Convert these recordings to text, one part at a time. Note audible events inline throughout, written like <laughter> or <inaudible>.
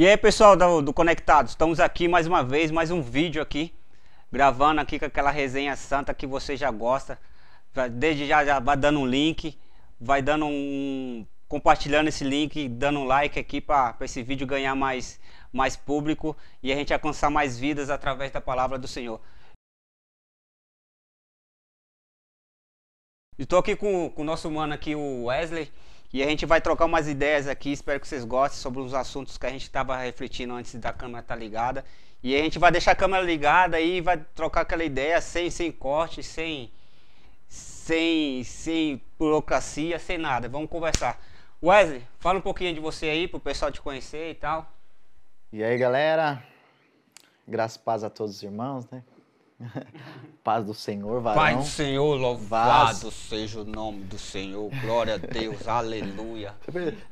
E aí pessoal do, do Conectados, estamos aqui mais uma vez, mais um vídeo aqui, gravando aqui com aquela resenha santa que você já gosta. Desde já, já vai dando um link, vai dando um. compartilhando esse link, dando um like aqui para esse vídeo ganhar mais, mais público e a gente alcançar mais vidas através da palavra do Senhor. Estou aqui com, com o nosso mano aqui, o Wesley. E a gente vai trocar umas ideias aqui, espero que vocês gostem sobre os assuntos que a gente estava refletindo antes da câmera estar tá ligada. E a gente vai deixar a câmera ligada e vai trocar aquela ideia sem, sem corte, sem, sem, sem burocracia, sem nada. Vamos conversar. Wesley, fala um pouquinho de você aí, para o pessoal te conhecer e tal. E aí, galera? Graças e paz a todos os irmãos, né? <laughs> Paz do Senhor, varão. Pai do Senhor, louvado seja o nome do Senhor. Glória a Deus, <laughs> aleluia.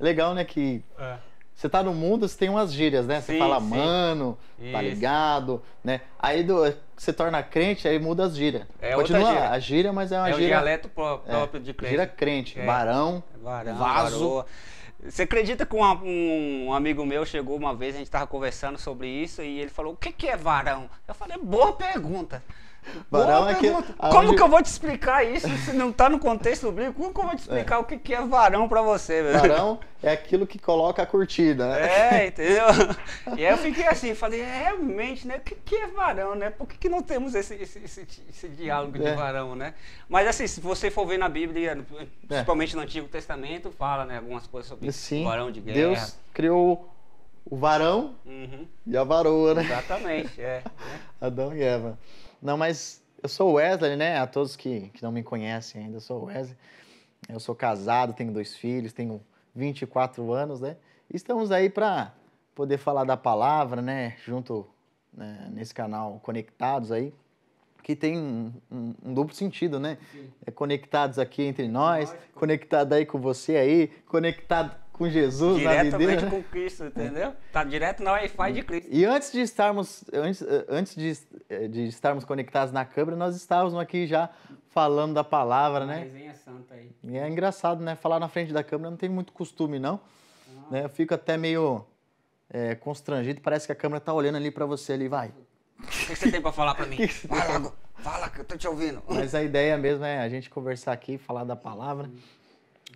Legal, né, que é. você tá no mundo, você tem umas gírias, né? Você sim, fala, sim. mano, tá Isso. tá ligado, né? Aí do, você torna crente, aí muda as gírias. É Continua gíria. a gíria, mas é uma é gíria... É o dialeto próprio é, de crente. Gíria crente, é. varão, varão, vaso... Varoa. Você acredita que um, um, amigo meu chegou uma vez, a gente estava conversando sobre isso, e ele falou: O que, que é varão? Eu falei: Boa pergunta. Boa é que. Como que eu vou te explicar isso se não está no contexto bíblico? Como que eu vou te explicar é. o que, que é varão para você, velho? Varão é aquilo que coloca a curtida, né? É, entendeu? E aí eu fiquei assim, falei, é, realmente, né? O que, que é varão, né? Por que, que não temos esse, esse, esse, esse diálogo de é. varão, né? Mas assim, se você for ver na Bíblia, principalmente no Antigo Testamento, fala, né, algumas coisas sobre Sim, varão de guerra. Deus criou o varão uhum. e a varoa, né? Exatamente, é. Né? <laughs> Adão e Eva. Não, mas eu sou Wesley, né? A todos que, que não me conhecem ainda, eu sou Wesley. Eu sou casado, tenho dois filhos, tenho 24 anos, né? E estamos aí para poder falar da palavra, né? Junto né? nesse canal Conectados aí, que tem um, um, um duplo sentido, né? É conectados aqui entre nós, conectado aí com você aí, conectado com Jesus Diretamente na videira. com Cristo, entendeu? Tá direto na Wi-Fi de Cristo. E antes de estarmos, antes, antes de, de estarmos conectados na câmera, nós estávamos aqui já falando da palavra, né? Resenha santa aí. E é engraçado, né? Falar na frente da câmera não tem muito costume, não. Ah. Né? Eu fico até meio é, constrangido, parece que a câmera tá olhando ali para você ali, vai. O que você tem para falar para mim? <laughs> Fala, fala que eu tô te ouvindo. Mas a ideia mesmo é a gente conversar aqui, falar da palavra.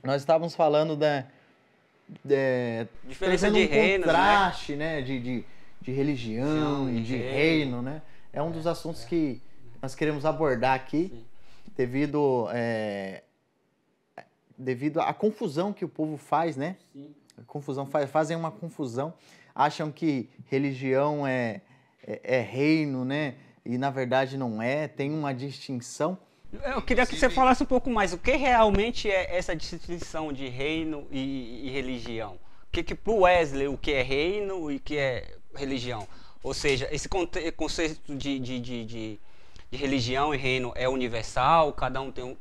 Nós estávamos falando da é, diferença de um né? contraste, né? né? De, de, de religião e de reino. reino, né? É um é, dos assuntos é. que nós queremos abordar aqui, Sim. devido é, devido à confusão que o povo faz, né? Sim. Confusão faz, fazem uma confusão, acham que religião é, é, é reino, né? E na verdade não é, tem uma distinção. Eu queria que você falasse um pouco mais. O que realmente é essa distinção de reino e, e religião? O que, que para o Wesley o que é reino e o que é religião? Ou seja, esse conceito de, de, de, de, de religião e reino é universal, cada um tem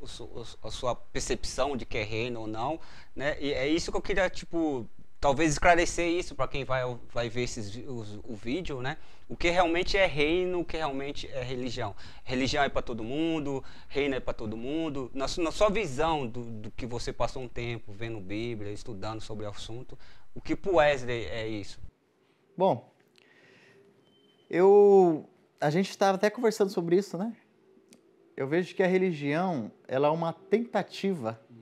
a sua percepção de que é reino ou não, né? E é isso que eu queria, tipo, talvez esclarecer isso para quem vai, vai ver esses, os, o vídeo, né? O que realmente é reino, o que realmente é religião. Religião é para todo mundo, reino é para todo mundo. Na, na sua visão do, do, que você passou um tempo vendo Bíblia, estudando sobre o assunto, o que para Wesley é isso? Bom, eu a gente estava até conversando sobre isso, né? Eu vejo que a religião ela é uma tentativa, uhum.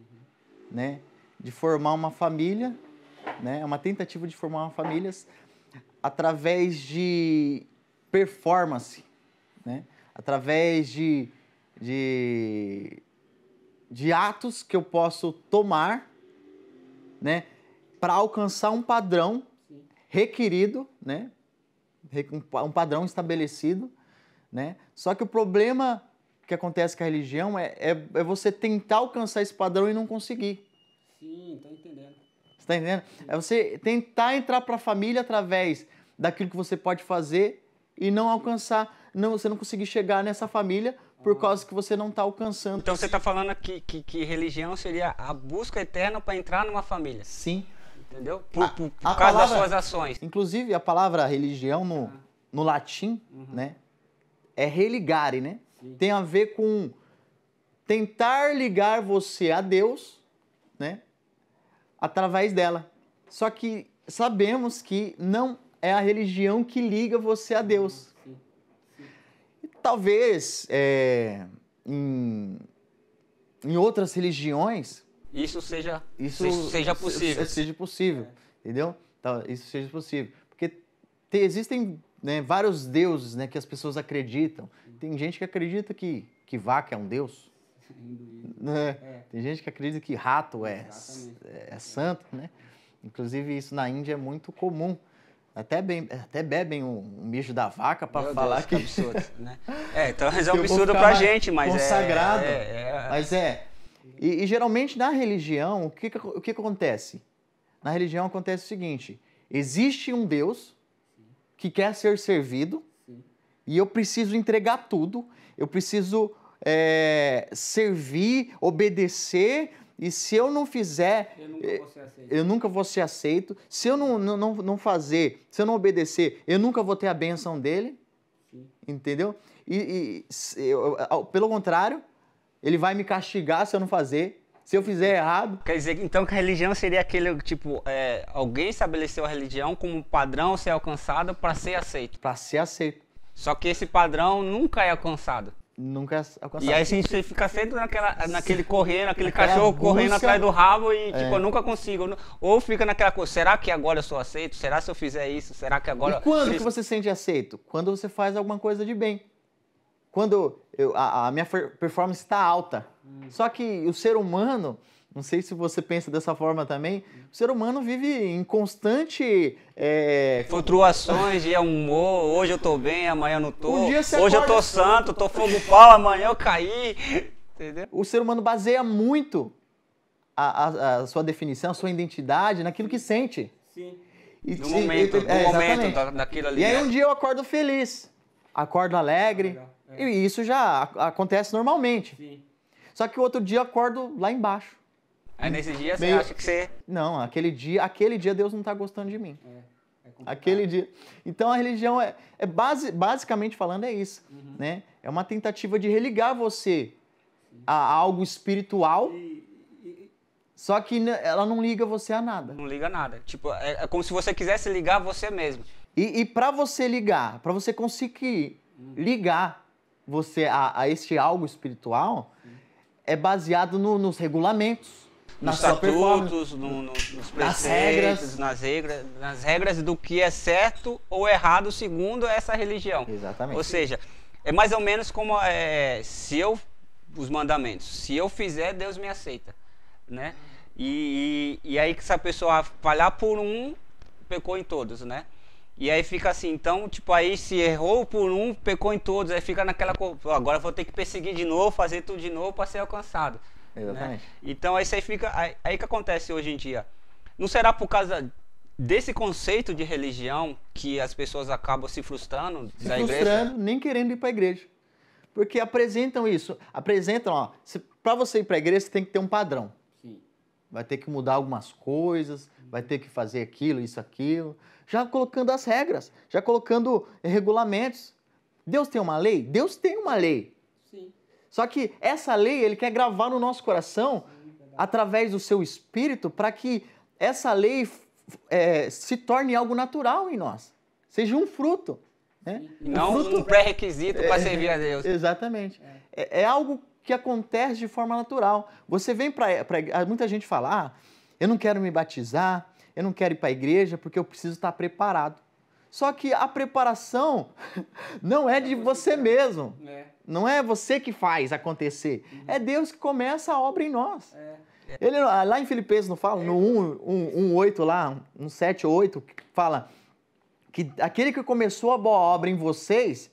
né, de formar uma família né? É uma tentativa de formar uma família através de performance, né? Através de, de, de atos que eu posso tomar, né? Para alcançar um padrão requerido, né? Um padrão estabelecido, né? Só que o problema que acontece com a religião é, é, é você tentar alcançar esse padrão e não conseguir. Tô entendendo. É você tentar entrar para a família através daquilo que você pode fazer e não alcançar, não, você não conseguir chegar nessa família por ah. causa que você não está alcançando. Então você está falando que, que, que, religião seria a busca eterna para entrar numa família. Sim. Entendeu? Por, por, por causa palavra, das suas ações. Inclusive, a palavra religião no, ah. no latim, uhum. né? É religare, né? Sim. Tem a ver com tentar ligar você a Deus? Através dela. Só que sabemos que não é a religião que liga você a Deus. Sim. E talvez é, em, em outras religiões Isso seja, isso se- seja possível. se- seja possível, entendeu? Tá, Isso seja possível. Porque te- existem né, vários deuses né, que as pessoas acreditam. Tem gente que acredita que, que vaca é um deus. Hinduísmo. né? É. Tem gente que acredita que rato é, Exatamente. é santo, né? Inclusive isso na Índia é muito comum. Até, bem, até bebem o, o mijo da vaca para falar Deus, que... absurdo, <laughs> né? É, então é Que um absurdo pra gente, mas é- consagrado. é, é, Mas é. E, e geralmente na religião, o que, que, o que que acontece? Na religião acontece o seguinte: existe um Deus que quer ser servido Sim. e eu preciso entregar tudo, eu preciso é, servir, obedecer, e se eu não fizer, Eu nunca vou ser aceito. eu nunca vou ser aceito. Se eu não, não, não, fazer, se eu não obedecer, eu nunca vou ter a benção dele. Sim. Entendeu? E, e se eu- ao- pelo contrário, ele vai me castigar se eu não fazer. Se eu fizer errado, Quer dizer, então que a religião seria aquele, tipo, é, alguém estabeleceu a religião como padrão a ser alcançado para ser aceito. para ser aceito, Só que esse padrão nunca é alcançado. Nunca é alcançado. E aí assim, você fica sempre naquela, naquele correndo, aquele Aquela cachorro correndo busca. atrás do rabo e, tipo, É. eu nunca consigo. Eu Ou fica naquela coisa, será que agora eu sou aceito? Será se eu fizer isso? Será que agora... E quando que Isso- você se sente aceito? Quando você faz alguma coisa de bem. Quando eu- a, a minha performance está alta. Só que o ser humano, não sei se você pensa dessa forma também, o ser humano vive em constante. é, Flutuações de humor, hoje eu tô bem, amanhã eu não tô. Um hoje eu tô acorda- santo, tô fogo pau, amanhã eu caí. Entendeu? o ser humano baseia muito a, a- a sua definição, a sua identidade naquilo que sente. Sim. E No se- momento, é, no momento exatamente. da, daquilo ali. E aí né? um dia eu acordo feliz, acordo alegre, Legal, é. e isso já ac- acontece normalmente. Sim. Só que o outro dia eu acordo lá embaixo. Aí nesse dia você Meio- acha que você. Não, aquele dia, aquele dia Deus não está gostando de mim. É. É. Aquele dia. Então a religião é, é base, basicamente falando é isso, Uhum. né? É uma tentativa de religar você a algo espiritual, E- e- só que ela não liga você a nada. Não liga nada. Tipo, é, é como se você quisesse ligar você mesmo. E, e para você ligar, para você conseguir ligar você a, a este algo espiritual, é baseado no- nos regulamentos, nos estatutos, no- no- nos Nas preceitos, regras. nas regras, nas regras do que é certo ou errado segundo essa religião. Exatamente. Ou seja, é mais ou menos como é, se eu os mandamentos, se eu fizer, Deus me aceita, né? E, e, e aí que se a pessoa falhar por um, pecou em todos, né? E aí fica assim, então, tipo, aí se errou por um, pecou em todos, aí fica naquela co- "Pô, agora vou ter que perseguir de novo, fazer tudo de novo para ser alcançado. Né? Exatamente. Então aí você fica aí, aí que acontece hoje em dia. Não será por causa desse conceito de religião que as pessoas acabam se frustrando se da igreja? frustrando, nem querendo ir para a igreja. Porque apresentam isso, apresentam, ó, para você ir para a igreja você tem que ter um padrão. Sim. Vai ter que mudar algumas coisas, vai ter que fazer aquilo, isso, aquilo. Já colocando as regras, já colocando regulamentos. Deus tem uma lei? Deus tem uma lei. Só que essa lei ele quer gravar no nosso coração através do seu espírito para que essa lei é, se torne algo natural em nós, seja um fruto. Né? Não fruto- um pré-requisito para servir a Deus. Exatamente. É, é algo que acontece de forma natural. Você vem para. Muita gente fala: ah, eu não quero me batizar, eu não quero ir para a igreja porque eu preciso estar preparado. Só que a preparação <laughs> não é de você mesmo. É. Não é você que faz acontecer. É Deus que começa a obra em nós. É. Ele, lá em Filipenses não fala, no 1, 1, 1 8 lá, no 7, 8, fala que aquele que começou a boa obra em vocês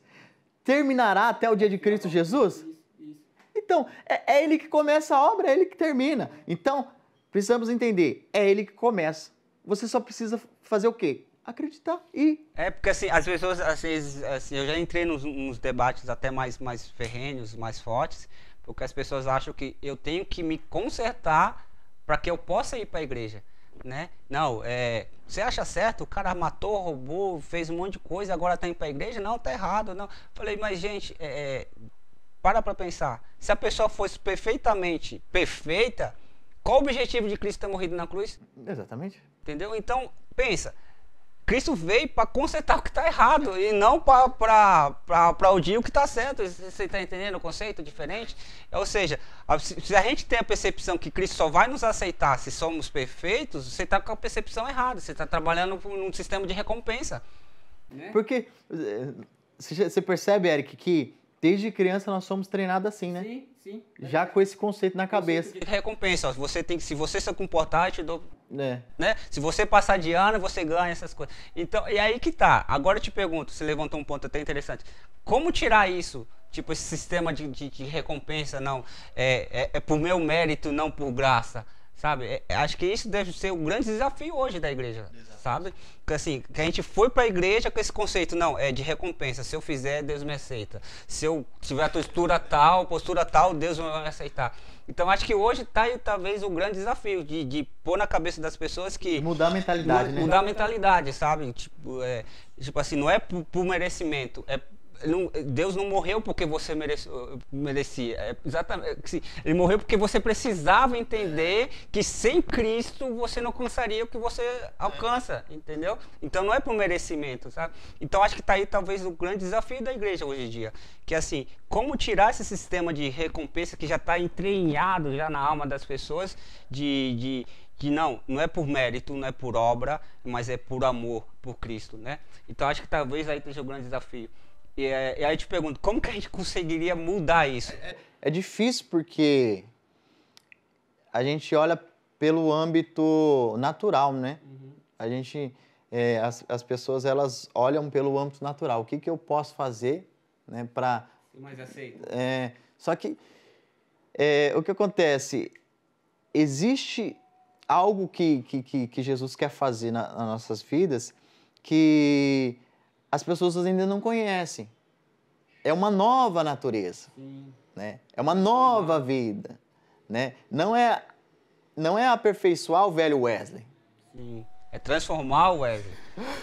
terminará até o dia de Cristo Jesus? Então, é, é ele que começa a obra, é ele que termina. Então, precisamos entender, é ele que começa. Você só precisa fazer o quê? Acreditar e É porque assim, as pessoas, assim, assim, eu já entrei nos, nos debates até mais, mais ferrenhos, mais fortes, porque as pessoas acham que eu tenho que me consertar para que eu possa ir para a igreja, né? Não, é, você acha certo? O cara matou, roubou, fez um monte de coisa, agora tá indo para a igreja? Não, tá errado, não. Falei, mas gente, é, é, para para pensar. Se a pessoa fosse perfeitamente perfeita, qual o objetivo de Cristo ter morrido na cruz? Exatamente. Entendeu? Então, pensa. Cristo veio para consertar o que está errado e não para aplaudir o que está certo. Você está entendendo o conceito diferente? Ou seja, a- se a gente tem a percepção que Cristo só vai nos aceitar se somos perfeitos, você está com a percepção errada. Você está trabalhando por um sistema de recompensa. Né? Porque eh, você você percebe, Eric, que desde criança nós somos treinados assim, né? Sim, sim. Já com esse conceito na cabeça. De recompensa. ó, Você tem que, se você se comportar, eu te dou É. né? Se você passar de ano, você ganha essas coisas. Então, e aí que tá. Agora eu te pergunto, você levantou um ponto até interessante. Como tirar isso? Tipo, esse sistema de, de, de recompensa, não. É, é, é por meu mérito, não por graça. Sabe? É- é- acho que isso deve ser o grande desafio hoje da igreja. Sabe? Que assim, que a gente foi pra igreja com esse conceito, não, é de recompensa. Se eu fizer, Deus me aceita. Se eu tiver a postura tal, postura tal, Deus vai me aceitar. Então acho que hoje tá aí talvez o grande desafio de, de pôr na cabeça das pessoas que Mudar a mentalidade, né? mudar a mentalidade, sabe? Tipo, é, tipo assim, não é por, por merecimento, é não- Deus não morreu porque você merece- merecia. É exatamente, assim, ele morreu porque você precisava entender que sem Cristo você não alcançaria o que você alcança, entendeu? Então não é por merecimento, sabe? Então acho que tá aí talvez o grande desafio da igreja hoje em dia, que é assim, como tirar esse sistema de recompensa que já está entranhado já na alma das pessoas de, de que não, não é por mérito, não é por obra, mas é por amor, por Cristo, né? Então acho que talvez aí esteja o grande desafio. E, é, e aí eu te pergunto, como que a gente conseguiria mudar isso? É difícil porque a gente olha pelo âmbito natural, né? A gente, é, as, as pessoas elas olham pelo âmbito natural. O que, que eu posso fazer, né, para mais aceito. É, só que é, o que acontece? Existe algo que, que, que, que Jesus quer fazer na- nas nossas vidas que as pessoas ainda não conhecem. É uma nova natureza, Sim. né? É uma nova vida, né? Não é, não é aperfeiçoar o velho Wesley. Sim. É transformar o Wesley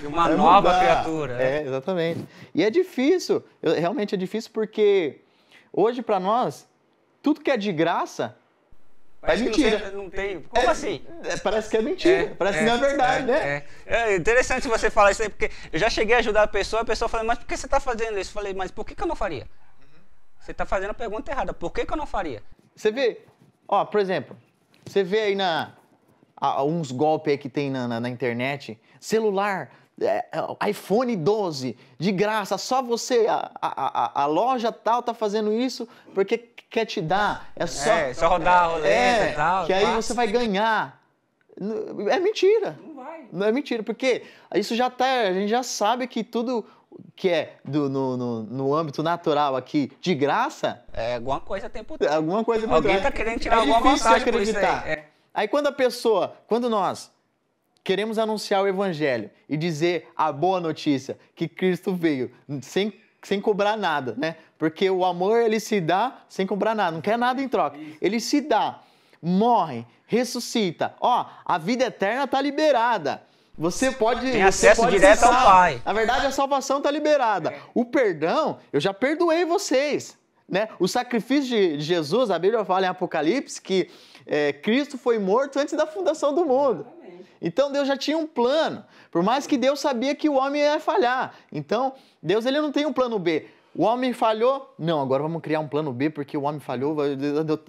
em uma É nova mudar. criatura. né? É, exatamente. E é difícil, realmente é difícil porque hoje para nós, tudo que é de graça Parece é não mentira. tem- Não tem, como assim? É, parece que é mentira, parece que não é verdade, né? É, é interessante você falar isso aí, porque eu já cheguei a ajudar a pessoa, a pessoa falou, mas por que você está fazendo isso? Eu falei, mas por que, que eu não faria? Você está fazendo a pergunta errada, por que, que eu não faria? Você vê, ó, por exemplo, você vê aí na a- uns golpes aí que tem na, na- na internet, celular, é, é, iPhone 12, de graça, só você, a, a, a- a loja tal tá fazendo isso porque quer te dar, é só... é, só rodar a roleta é, e tal. que aí você vai ganhar. É mentira. Não vai. Não é mentira, porque isso já tá, a gente já sabe que tudo que é do, no, no, no âmbito natural aqui, de graça, É alguma coisa tem por alguma coisa por Alguém trás. tá querendo tirar é alguma difícil vantagem por aí. acreditar. É. Aí quando a pessoa, quando nós queremos anunciar o evangelho e dizer a boa notícia que Cristo veio sem, sem cobrar nada, né? Porque o amor ele se dá sem cobrar nada, não quer nada em troca. Ele se dá, morre, ressuscita. Ó, a vida eterna tá liberada. Você pode Tem acesso pode direto ao. Pai. Na verdade, a salvação está liberada. O perdão, eu já perdoei vocês. Né? O sacrifício de Jesus, a Bíblia fala em Apocalipse que é, Cristo foi morto antes da fundação do mundo. Então Deus já tinha um plano. Por mais que Deus sabia que o homem ia falhar. Então, Deus ele não tem um plano B. O homem falhou? Não, agora vamos criar um plano B porque o homem falhou,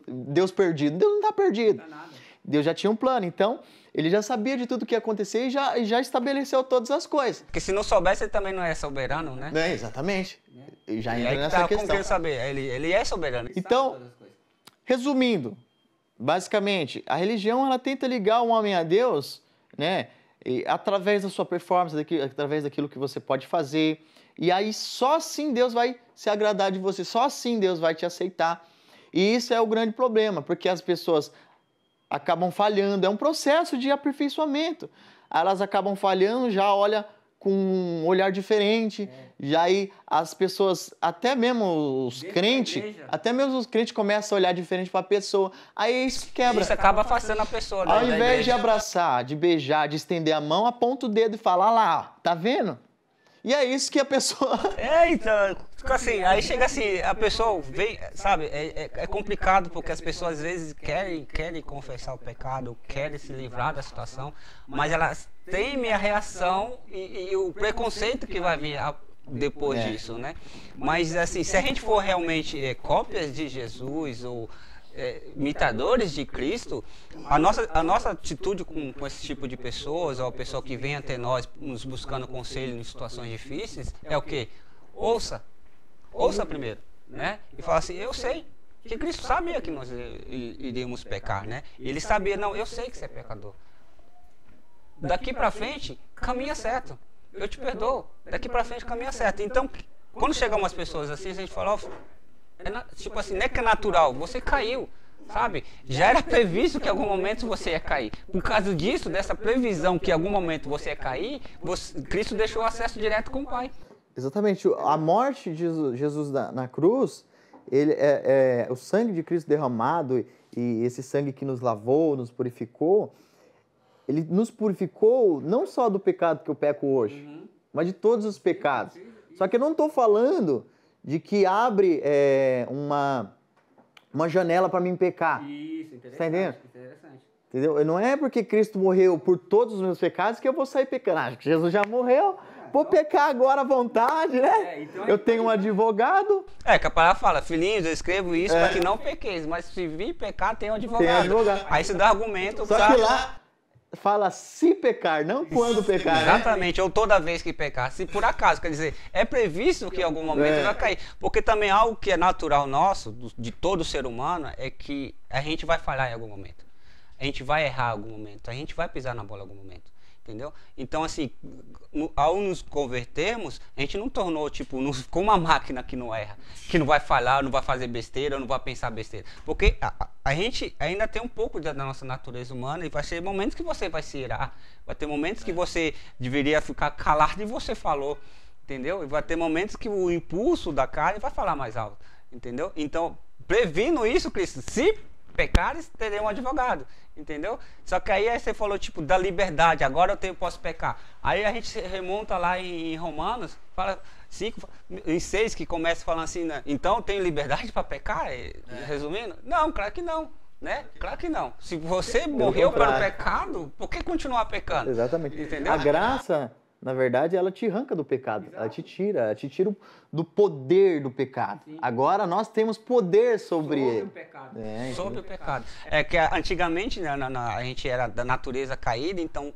Deus perdido. Deus não está perdido. Não. Deus já tinha um plano. Então, ele já sabia de tudo que ia acontecer e já, e já estabeleceu todas as coisas. Porque se não soubesse, ele também não é soberano, né? É, exatamente. E já E entra aí que nessa tá, como questão. que ele saber? Ele, ele é soberano. Ele Então-. Resumindo, basicamente, a religião ela tenta ligar o homem a Deus, né? e através da sua performance, daqui- através daquilo que você pode fazer. E aí só assim Deus vai se agradar de você, só assim Deus vai te aceitar. E isso é o grande problema, porque as pessoas acabam falhando, é um processo de aperfeiçoamento. Elas acabam falhando, já olha com um olhar diferente, já aí as pessoas, até mesmo os crentes, até mesmo os crentes começam a olhar diferente para a pessoa. Aí isso quebra. Isso acaba afastando a pessoa. da- Ao invés de abraçar, de beijar, de estender a mão, aponta o dedo e fala, "Ah lá, tá vendo? E é isso que a pessoa. <laughs> É, então, fica assim, aí chega assim, a pessoa vem, sabe, é, é, é complicado porque as pessoas às vezes querem, querem confessar o pecado, querem se livrar da situação, mas elas teme a reação e, e o preconceito que vai vir a- depois É. disso, né? Mas assim, se a gente for realmente é, cópias de Jesus ou é, imitadores de Cristo, a nossa, a nossa atitude com, com esse tipo de pessoas, ou a pessoa que vem até nós nos buscando conselho em situações difíceis, é o quê? Ouça. Ouça primeiro, né? E fala assim, eu sei. Que Cristo sabia que nós i- iríamos pecar, né? Ele sabia, não, eu sei que você é pecador. Daqui pra frente, caminha certo. Eu te perdoo. Daqui pra frente, caminha certo. Então, quando chegam umas pessoas assim, a gente fala, ó, é na- tipo assim, não é que é natural, você caiu, sabe? Já era previsto que em algum momento você ia cair. Por causa disso, dessa previsão que em algum momento você ia cair, você- Cristo deixou acesso direto com o Pai. Exatamente. A morte de Jesus, na, na cruz, ele é, é o sangue de Cristo derramado e, e esse sangue que nos lavou, nos purificou, ele nos purificou não só do pecado que eu peco hoje, mas de todos os pecados. Só que eu não estou falando de que abre é, uma, uma janela para mim pecar. Isso, interessante. Tá entendendo? Interessante. Entendeu? Não é porque Cristo morreu por todos os meus pecados que eu vou sair pecando. Ah, Jesus já morreu. Vou pecar agora à vontade, né? É, então eu tenho um advogado. É, que a palavra fala, filhinhos, eu escrevo isso É. para que não pequeis, mas se vir pecar, tem um advogado. Tem advogado. Aí você dá argumento Só pra- que lá fala se pecar, não quando pecar. né? Exatamente, ou toda vez que pecar. Se por acaso, quer dizer, é previsto que em algum momento É. vai cair. Porque também algo que é natural nosso, de todo ser humano, é que a gente vai falhar em algum momento. A gente vai errar em algum momento. A gente vai pisar na bola em algum momento. Entendeu? Então, assim, no- ao nos convertermos, a gente não tornou, tipo, não <laughs> ficou uma máquina que não erra, que não vai falhar, não vai fazer besteira, não vai pensar besteira. Porque a, a- a gente ainda tem um pouco da nossa natureza humana e vai ser momentos que você vai se irar, vai ter momentos que você deveria ficar calado e você falou, entendeu? E vai ter momentos que o impulso da carne vai falar mais alto, entendeu? Então, previno isso, Cristo, se pecares, terei um advogado, entendeu? Só que aí, aí você falou, tipo, da liberdade, agora eu tenho, posso pecar. Aí a gente remonta lá em, em Romanos, fala 5, em 6, que começa falando assim, né? então eu tenho liberdade para pecar? Eh, Resumindo? Não, claro que não. Né? Claro que não. Se você morreu para o contrário. pecado, por que continuar pecando? Exatamente. Entendeu? A graça, na verdade, ela te arranca do pecado. Ela te tira, ela te tira do poder do pecado. Agora nós temos poder sobre Sobre o ele. pecado. É, sobre o pecado. É que antigamente né, na- na- a gente era da natureza caída, então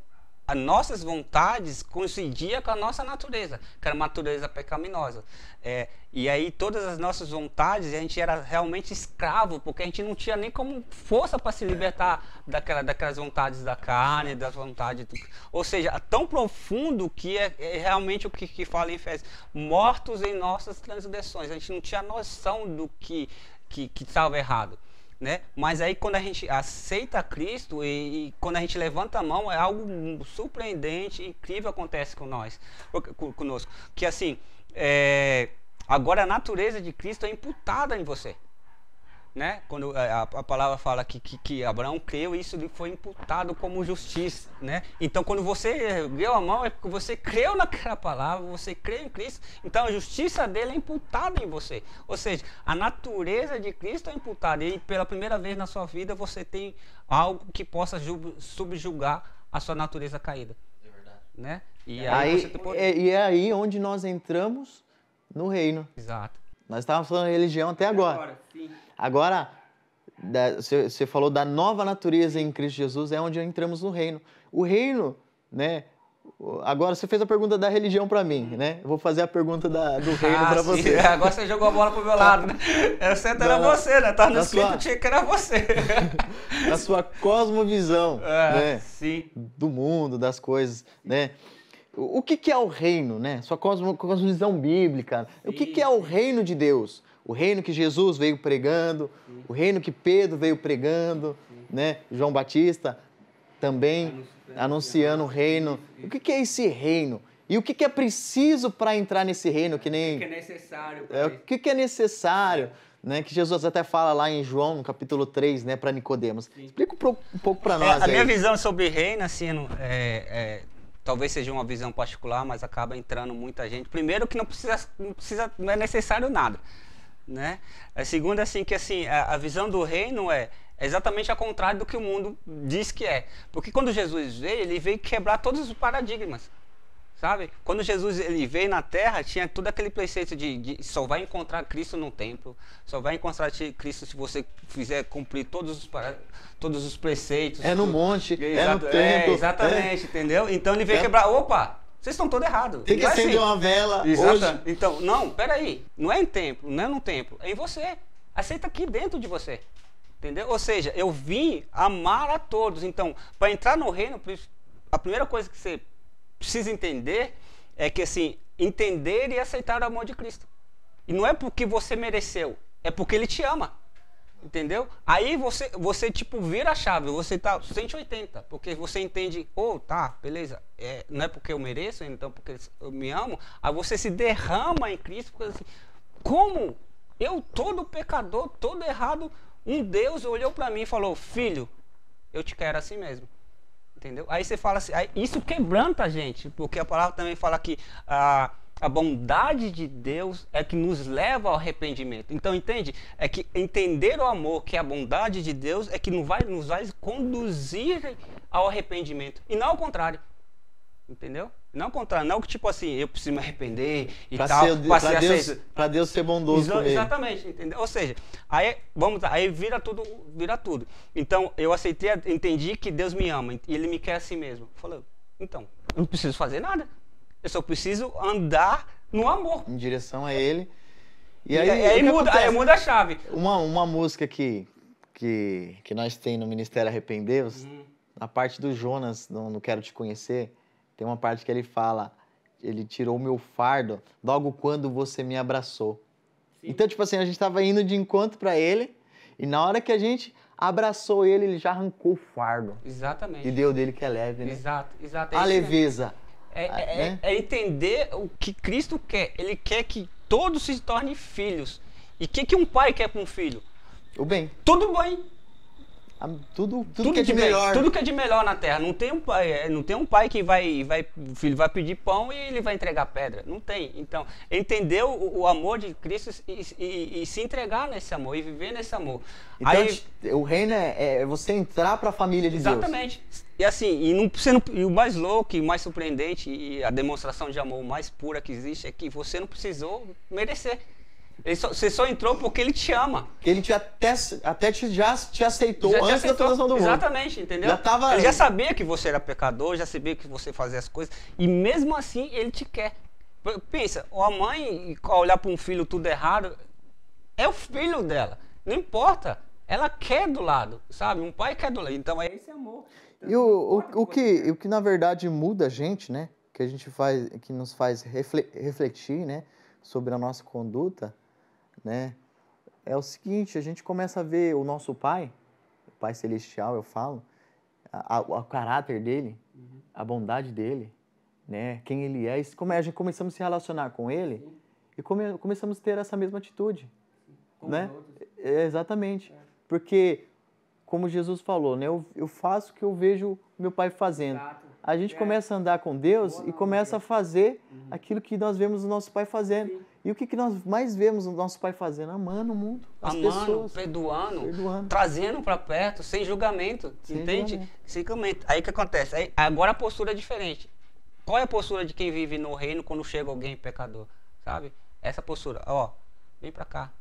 as nossas vontades coincidiam com a nossa natureza, que era a natureza pecaminosa. É, e aí todas as nossas vontades, a gente era realmente escravo, porque a gente não tinha nem como força para se libertar daquela, daquelas vontades da carne, das vontades. do- ou seja, tão profundo que é, é realmente o que, que fala em Efésios: mortos em nossas transgressões. A gente não tinha noção do que que que estava errado né? Mas aí quando a gente aceita Cristo e, e quando a gente levanta a mão, é algo surpreendente, incrível acontece com nós, conosco. Que assim, é, agora a natureza de Cristo é imputada em você. Né? Quando é, a, a palavra fala que, que, que Abraão creu, isso lhe foi imputado como justiça, né? Então, quando você ergueu a mão, é porque você creu naquela palavra, você creu em Cristo, então a justiça dele é imputada em você. Ou seja, a natureza de Cristo é imputada, e pela primeira vez na sua vida você tem algo que possa ju- subjugar a sua natureza caída. É verdade. Né? E aí, Aí, você tem poder. é, e é aí onde nós entramos no reino. Exato. Nós estávamos falando de religião até agora. Agora, sim. Agora, você falou da nova natureza em Cristo Jesus, é onde entramos no reino. O reino, né? Agora você fez a pergunta da religião para mim, né? Eu vou fazer a pergunta da- do reino Ah, para sim. você. <laughs> Agora você jogou a bola pro meu lado, né? Eu certo era você, né? Tá no sua- tinha que era você. <laughs> Na sua cosmovisão, É, <laughs> né? sim. do mundo, das coisas, né? O que, que é o reino, né? Sua cosmo, cosmovisão bíblica. O que, que é o reino de Deus? O reino que Jesus veio pregando, o reino que Pedro veio pregando, né? João Batista também anunciando o reino. O que, que é esse reino? E o que, que é preciso para entrar nesse reino? Que nem Que é necessário. é, o que, que é necessário, né? Que Jesus até fala lá em João, no capítulo 3, né, para Nicodemos. Explica um pouco, um pouco para É, nós a minha aí. visão sobre reino, assim, é, é, talvez seja uma visão particular, mas acaba entrando muita gente. Primeiro que não precisa, não precisa, não é necessário nada, né? A segunda, assim, que assim, a, a visão do reino é, É exatamente ao contrário do que o mundo diz que é. Porque quando Jesus veio, ele veio quebrar todos os paradigmas. Sabe? Quando Jesus ele veio na terra, tinha todo aquele preceito de, de só vai encontrar Cristo no templo, só vai encontrar Cristo se você fizer cumprir todos os, para- todos os preceitos. É no monte, é no templo. exatamente, entendeu? Então ele veio É. quebrar. Opa, vocês estão todos errados. Tem que Não é acender assim. uma vela Exato. hoje. Então, não, peraí. Não é em templo, não é no templo, é em você. Aceita aqui dentro de você. Entendeu? Ou seja, eu vim amar a todos. Então, para entrar no reino, a primeira coisa que você precisa entender é que assim, entender e aceitar o amor de Cristo. E não é porque você mereceu, é porque ele te ama. Entendeu? Aí você, você tipo, vira a chave, você tá 180, porque você entende, oh, tá, beleza, é, não é porque eu mereço, então porque eu me amo, aí você se derrama em Cristo, porque assim, como eu, todo pecador, todo errado, um Deus olhou para mim e falou, filho, eu te quero assim mesmo. Entendeu? Aí você fala assim, aí isso quebranta a gente, porque a palavra também fala que a, a bondade de Deus é que nos leva ao arrependimento. Então, entende? É que entender o amor, que é a bondade de Deus, é que nos vai, nos vai conduzir ao arrependimento. E não ao contrário. Entendeu? Não ao contrário. Não que tipo assim, eu preciso me arrepender e Pra, tal. pra pra, ser Deus, Deus ser bondoso Exa- comigo. Exatamente, entendeu? Ou seja, aí vamos aí vira tudo, vira tudo. Então eu aceitei, entendi que Deus me ama e ele me quer assim mesmo. Falei, então, eu não preciso fazer nada. Eu só preciso andar no amor. Em direção a Ele. E E aí, aí, aí muda, aí muda a chave. Uma, uma música que, que, que nós tem no Ministério Arrependeus, Uhum. na parte do Jonas, no, no Quero Te Conhecer, tem uma parte que ele fala, ele tirou o meu fardo logo quando você me abraçou. Então, tipo assim, a gente tava indo de encontro para ele, e na hora que a gente abraçou ele, ele já arrancou o fardo. Exatamente. E deu dele que é leve, né? Exato, exato. É A leveza. É, é- é- né? é entender o que Cristo quer. Ele quer que todos se tornem filhos. E o que, que um pai quer para um filho? O bem. Tudo bem. A- Tudo, tudo, que é de bem, melhor. Tudo que é de melhor na terra. Não tem um pai, é, não tem um pai que vai, vai, o filho vai pedir pão e ele vai entregar pedra. Não tem. Então, entender o, o amor de Cristo e, e- e se entregar nesse amor e viver nesse amor. Então, Aí, o reino é, é você entrar para a família de Deus. exatamente. E assim, e, não, você não- e o mais louco e mais surpreendente e a demonstração de amor mais pura que existe é que você não precisou merecer. Ele só- você só entrou porque ele te ama. Ele te até, até te, já te aceitou Já te antes aceitou. da fundação do mundo. Exatamente, entendeu? Já tava- Ele já sabia que você era pecador, já sabia que você fazia as coisas. E mesmo assim, ele te quer. Pensa, a mãe, ao olhar para um filho tudo errado, é o filho dela. Não importa. Ela quer do lado, sabe? Um pai quer do lado. Então é esse amor. E o, o, o, que, o que na verdade muda a gente, né? Que a gente faz, que nos faz refle- refletir, né? Sobre a nossa conduta, né? É o seguinte, a gente começa a ver o nosso pai, o pai celestial, eu falo, o caráter dele, a bondade dele, né? Quem ele é. E como a gente começamos a se relacionar com ele e come, começamos a ter essa mesma atitude, Como né? É, exatamente. Porque, como Jesus falou, né? Eu, eu faço o que eu vejo meu pai fazendo. Exato. A gente É. começa a andar com Deus Boa e começa a fazer aquilo que nós vemos o nosso pai fazendo. Sim. E o que, que nós mais vemos o nosso pai fazendo? Amando o mundo, as Amando, pessoas. perdoando, Perdoando. trazendo para perto, sem julgamento. Sem entende? julgamento. Sem julgamento. Aí o que acontece? Aí, agora a postura é diferente. Qual é a postura de quem vive no reino quando chega alguém pecador? Sabe? Essa postura. Ó, vem pra cá.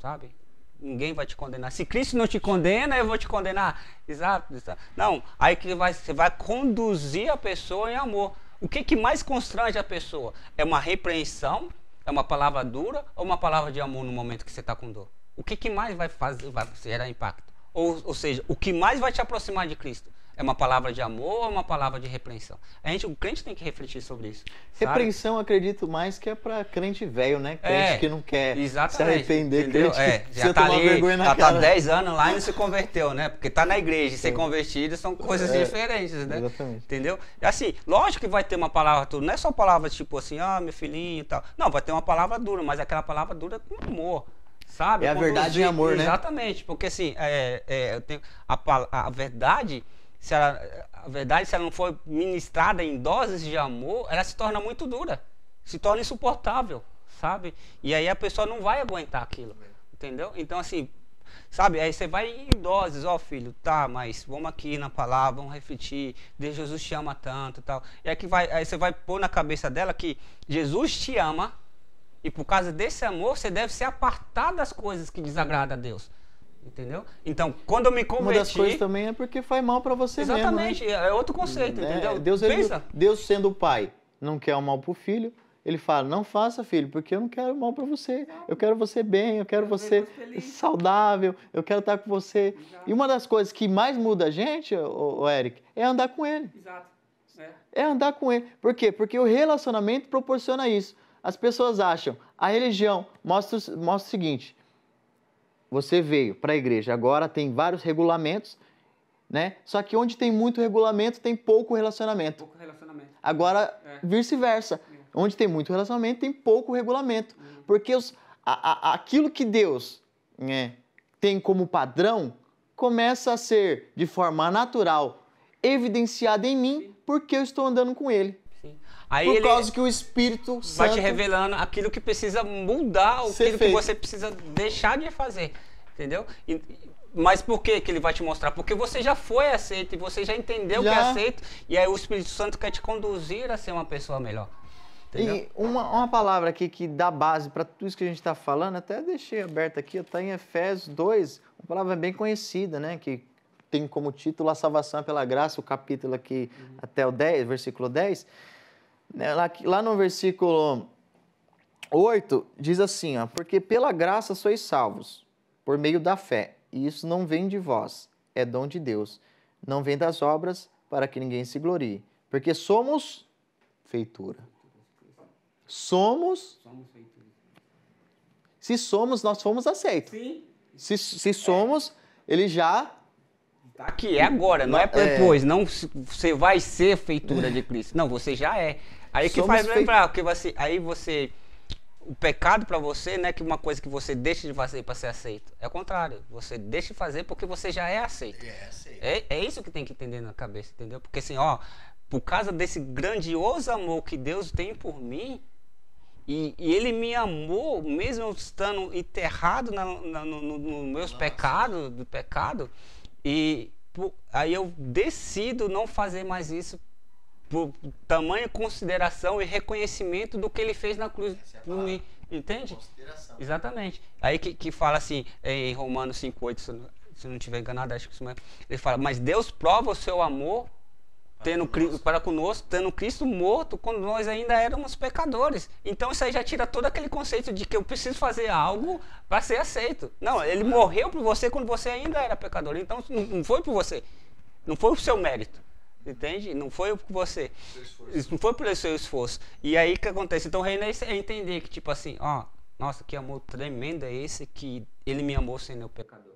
Sabe? Ninguém vai te condenar. Se Cristo não te condena, eu vou te condenar. Exato. exato. Não, aí que vai, você vai conduzir a pessoa em amor. O que, que mais constrange a pessoa? É uma repreensão? É uma palavra dura? Ou uma palavra de amor no momento que você está com dor? O que, que mais vai fazer, vai gerar impacto? Ou, ou seja, o que mais vai te aproximar de Cristo? É uma palavra de amor ou uma palavra de repreensão? A gente, o crente tem que refletir sobre isso. sabe? Repreensão, acredito mais que é pra crente velho, né? Crente É, que não quer se arrepender, entendeu? crente É, já tá tomar ali, já cara. tá 10 anos lá e não se converteu, né? Porque tá na igreja e ser convertido são coisas É, diferentes, né? exatamente. Entendeu? E Assim, lógico que vai ter uma palavra dura, não é só palavra tipo assim, ah, meu filhinho e tal. Não, vai ter uma palavra dura, mas aquela palavra dura com amor. Sabe? É a Conduzir- verdade em amor, né? Exatamente, porque assim, é, é, eu tenho a, a verdade, se ela, a verdade, se ela não for ministrada em doses de amor, ela se torna muito dura, se torna insuportável, sabe? E aí a pessoa não vai aguentar aquilo, entendeu? Então assim, Sabe? Aí você vai em doses, ó filho, tá, mas vamos aqui na palavra, vamos refletir. Deus, Jesus te ama tanto e tal. E aí, que vai, aí você vai pôr na cabeça dela que Jesus te ama e por causa desse amor você deve se apartar das coisas que desagradam a Deus. Entendeu? Então, quando eu me Uma converti... das coisas também é porque faz mal para você Exatamente, mesmo. é outro conceito, né? entendeu? Deus, ele- Pensa. Deus sendo o pai, não quer o mal pro filho. Ele fala: "Não faça, filho, porque eu não quero mal para você. Eu quero você bem, eu quero ver você você feliz." saudável, eu quero estar com você". E uma das coisas que mais muda a gente, o Eric, é andar com ele. Exato. É. É andar com ele. Por quê? Porque o relacionamento proporciona isso. As pessoas acham, a religião mostra, o- mostra o seguinte: você veio para a igreja, agora tem vários regulamentos, né? Só que onde tem muito regulamento, tem pouco relacionamento. Pouco relacionamento. Agora, É. vice-versa. Onde tem muito relacionamento, tem pouco regulamento. Porque os, a- a- aquilo que Deus né, tem como padrão começa a ser, de forma natural, evidenciado em mim, porque eu estou andando com Ele. Aí Por ele causa que o Espírito vai Santo... te revelando aquilo que precisa mudar, aquilo que feito. você precisa deixar de fazer. Entendeu? E- mas por que, que ele vai te mostrar? Porque você já foi aceito e você já entendeu que é Já. aceito. E aí o Espírito Santo quer te conduzir a ser uma pessoa melhor. Entendeu? E uma, uma palavra aqui que dá base para tudo isso que a gente está falando, até deixei aberto aqui, está em Efésios 2, uma palavra bem conhecida, né? Que tem como título A Salvação é pela Graça, o capítulo aqui até o 10, versículo 10. Né, Lá, lá no versículo 8, diz assim, ó, porque pela graça sois salvos, por meio da fé, e isso não vem de vós, é dom de Deus, não vem das obras, para que ninguém se glorie, porque somos feitura. Somos, se somos, nós fomos aceitos. Sim. Se, se somos, ele já. Tá aqui, é agora, não é É. depois. Não se- você vai ser feitura de Cristo. Não, você já é. Aí que Somos faz lembrar, que você, aí você. O pecado pra você não é que uma coisa que você deixa de fazer pra ser aceito. É o contrário. Você deixa de fazer porque você já é aceito. É, é isso que tem que entender na cabeça, entendeu? Porque assim, ó, por causa desse grandioso amor que Deus tem por mim, e, e Ele me amou, mesmo estando enterrado na, na, no, no- no meus pecados, do pecado, e por- aí eu decido não fazer mais isso por tamanha consideração e reconhecimento do que Ele fez na cruz mim, entende? Exatamente. Aí que, que fala assim, em Romanos 5,8, se se não estiver enganado, acho que isso mesmo. Ele fala, mas Deus prova o seu amor tendo Cri- para conosco, tendo Cristo morto quando nós ainda éramos pecadores. Então isso aí já tira todo aquele conceito de que eu preciso fazer algo para ser aceito. Não, ele morreu por você quando você ainda era pecador. Então não não foi por você. Não foi por seu mérito. Entende? Não foi por você. Isso não foi pelo seu esforço. E aí o que acontece? Então o reino é é entender que, tipo assim, ó, nossa, que amor tremendo é esse que ele me amou sendo eu pecador.